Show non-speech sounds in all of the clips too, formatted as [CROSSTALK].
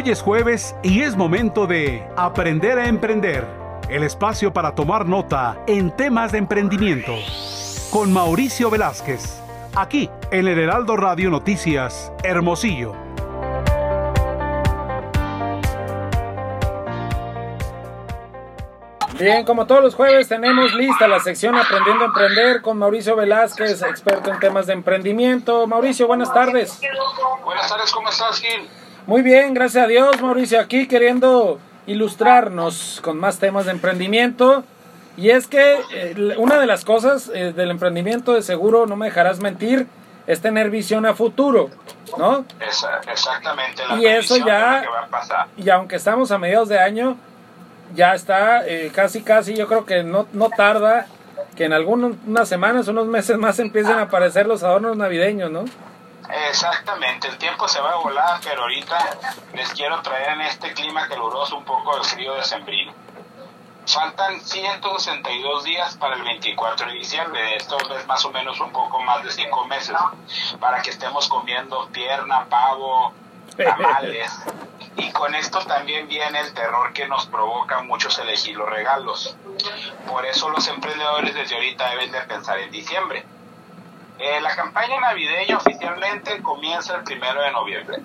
Hoy es jueves y es momento de Aprender a Emprender, el espacio para tomar nota en temas de emprendimiento. Con Mauricio Velázquez, aquí en el Heraldo Radio Noticias, Hermosillo. Bien, como todos los jueves tenemos lista la sección Aprendiendo a Emprender con Mauricio Velázquez, experto en temas de emprendimiento. Mauricio, buenas tardes. Buenas tardes, ¿cómo estás, Gil? Muy bien, gracias a Dios, Mauricio, aquí queriendo ilustrarnos con más temas de emprendimiento. Y es que eh, una de las cosas eh, del emprendimiento, de seguro no me dejarás mentir, es tener visión a futuro, ¿no? exactamente. y eso ya, y aunque estamos a mediados de año, ya está eh, casi casi yo creo que no, no tarda que en algunas semanas unos meses más [LAUGHS] empiecen a aparecer los adornos navideños no exactamente el tiempo se va a volar pero ahorita les quiero traer en este clima caluroso un poco el frío de sembrino faltan 162 días para el 24 de diciembre esto es más o menos un poco más de 5 meses para que estemos comiendo pierna pavo tamales [LAUGHS] y con esto también viene el terror que nos provoca muchos elegir los regalos. Por eso los emprendedores desde ahorita deben de pensar en diciembre. Eh, la campaña navideña oficialmente comienza el primero de noviembre.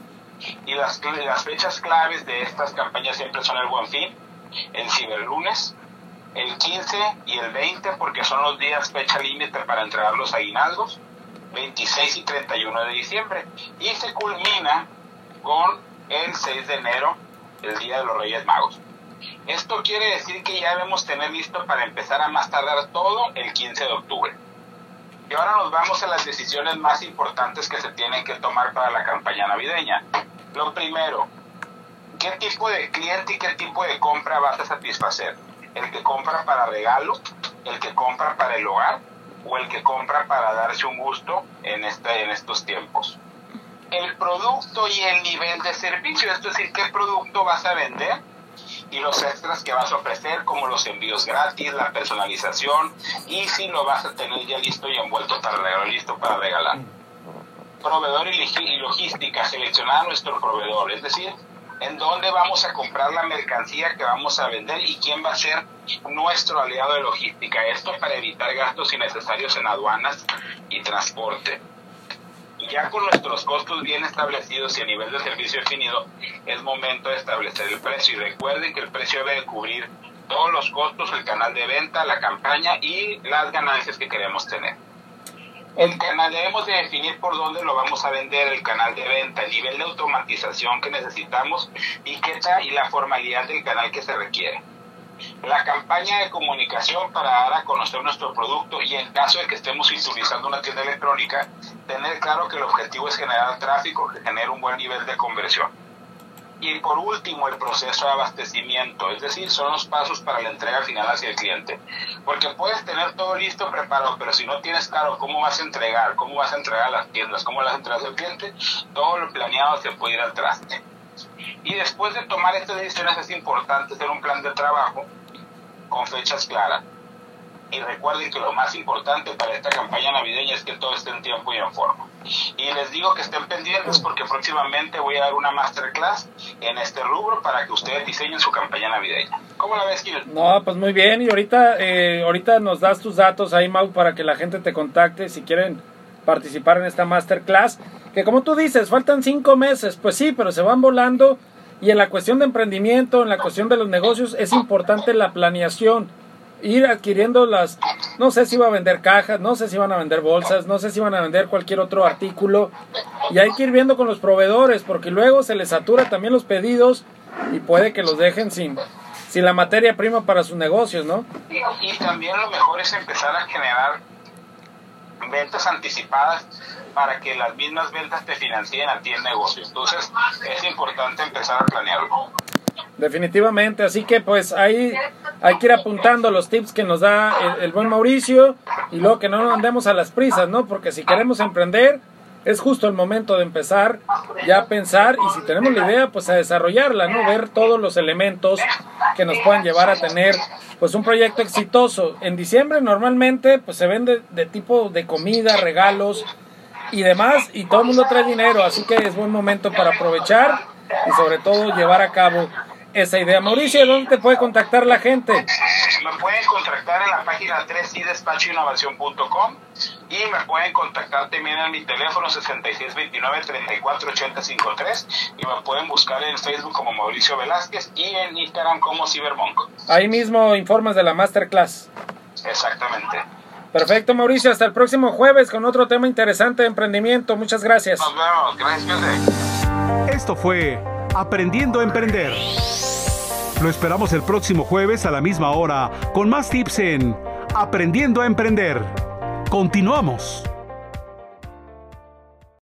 Y las, las fechas claves de estas campañas siempre son el Buen Fin, el Ciberlunes, el 15 y el 20 porque son los días fecha límite para entregar los aguinaldos, 26 y 31 de diciembre. Y se culmina con el 6 de enero, el Día de los Reyes Magos. Esto quiere decir que ya debemos tener listo para empezar a más tardar todo el 15 de octubre. Y ahora nos vamos a las decisiones más importantes que se tienen que tomar para la campaña navideña. Lo primero, ¿qué tipo de cliente y qué tipo de compra vas a satisfacer? ¿El que compra para regalo? ¿El que compra para el hogar? ¿O el que compra para darse un gusto en, este, en estos tiempos? el producto y el nivel de servicio, es decir, qué producto vas a vender y los extras que vas a ofrecer, como los envíos gratis, la personalización y si lo vas a tener ya listo y envuelto para listo para regalar. Proveedor y logística, seleccionar a nuestro proveedor, es decir, en dónde vamos a comprar la mercancía que vamos a vender y quién va a ser nuestro aliado de logística. Esto para evitar gastos innecesarios en aduanas y transporte ya con nuestros costos bien establecidos y a nivel de servicio definido, es momento de establecer el precio. Y recuerden que el precio debe cubrir todos los costos, el canal de venta, la campaña y las ganancias que queremos tener. El canal debemos de definir por dónde lo vamos a vender, el canal de venta, el nivel de automatización que necesitamos y qué y la formalidad del canal que se requiere la campaña de comunicación para dar a conocer nuestro producto y en caso de que estemos utilizando una tienda electrónica, tener claro que el objetivo es generar tráfico que genere un buen nivel de conversión. Y por último, el proceso de abastecimiento, es decir, son los pasos para la entrega final hacia el cliente. Porque puedes tener todo listo, preparado, pero si no tienes claro cómo vas a entregar, cómo vas a entregar las tiendas, cómo las entregas al cliente, todo lo planeado se puede ir al traste. Y después de tomar estas decisiones es importante hacer un plan de trabajo con fechas claras. Y recuerden que lo más importante para esta campaña navideña es que todo esté en tiempo y en forma. Y les digo que estén pendientes porque próximamente voy a dar una masterclass en este rubro para que ustedes diseñen su campaña navideña. ¿Cómo la ves, Gil? No, pues muy bien. Y ahorita, eh, ahorita nos das tus datos ahí, Mau, para que la gente te contacte si quieren participar en esta masterclass. Que como tú dices, faltan cinco meses. Pues sí, pero se van volando y en la cuestión de emprendimiento, en la cuestión de los negocios, es importante la planeación. Ir adquiriendo las, no sé si va a vender cajas, no sé si van a vender bolsas, no sé si van a vender cualquier otro artículo. Y hay que ir viendo con los proveedores, porque luego se les satura también los pedidos y puede que los dejen sin, sin la materia prima para sus negocios, ¿no? Y también lo mejor es empezar a generar ventas anticipadas para que las mismas ventas te financien a ti el negocio. Entonces es importante empezar a planearlo. Definitivamente, así que pues ahí hay que ir apuntando los tips que nos da el, buen Mauricio y luego que no nos andemos a las prisas, ¿no? Porque si queremos emprender es justo el momento de empezar ya a pensar y si tenemos la idea pues a desarrollarla, ¿no? Ver todos los elementos que nos puedan llevar a tener pues un proyecto exitoso. En diciembre normalmente pues se vende de tipo de comida, regalos y demás y todo el mundo trae dinero, así que es buen momento para aprovechar y sobre todo llevar a cabo esa idea. Mauricio, ¿dónde te puede contactar la gente? Me pueden contactar en la página 3idespachoinnovación.com y me pueden contactar también en mi teléfono 6629-348053 y me pueden buscar en Facebook como Mauricio Velázquez y en Instagram como Cybermonk. Ahí mismo informes de la masterclass. Exactamente. Perfecto, Mauricio. Hasta el próximo jueves con otro tema interesante de emprendimiento. Muchas gracias. Nos vemos. Gracias. Esto fue Aprendiendo a Emprender. Lo esperamos el próximo jueves a la misma hora con más tips en Aprendiendo a Emprender. Continuamos.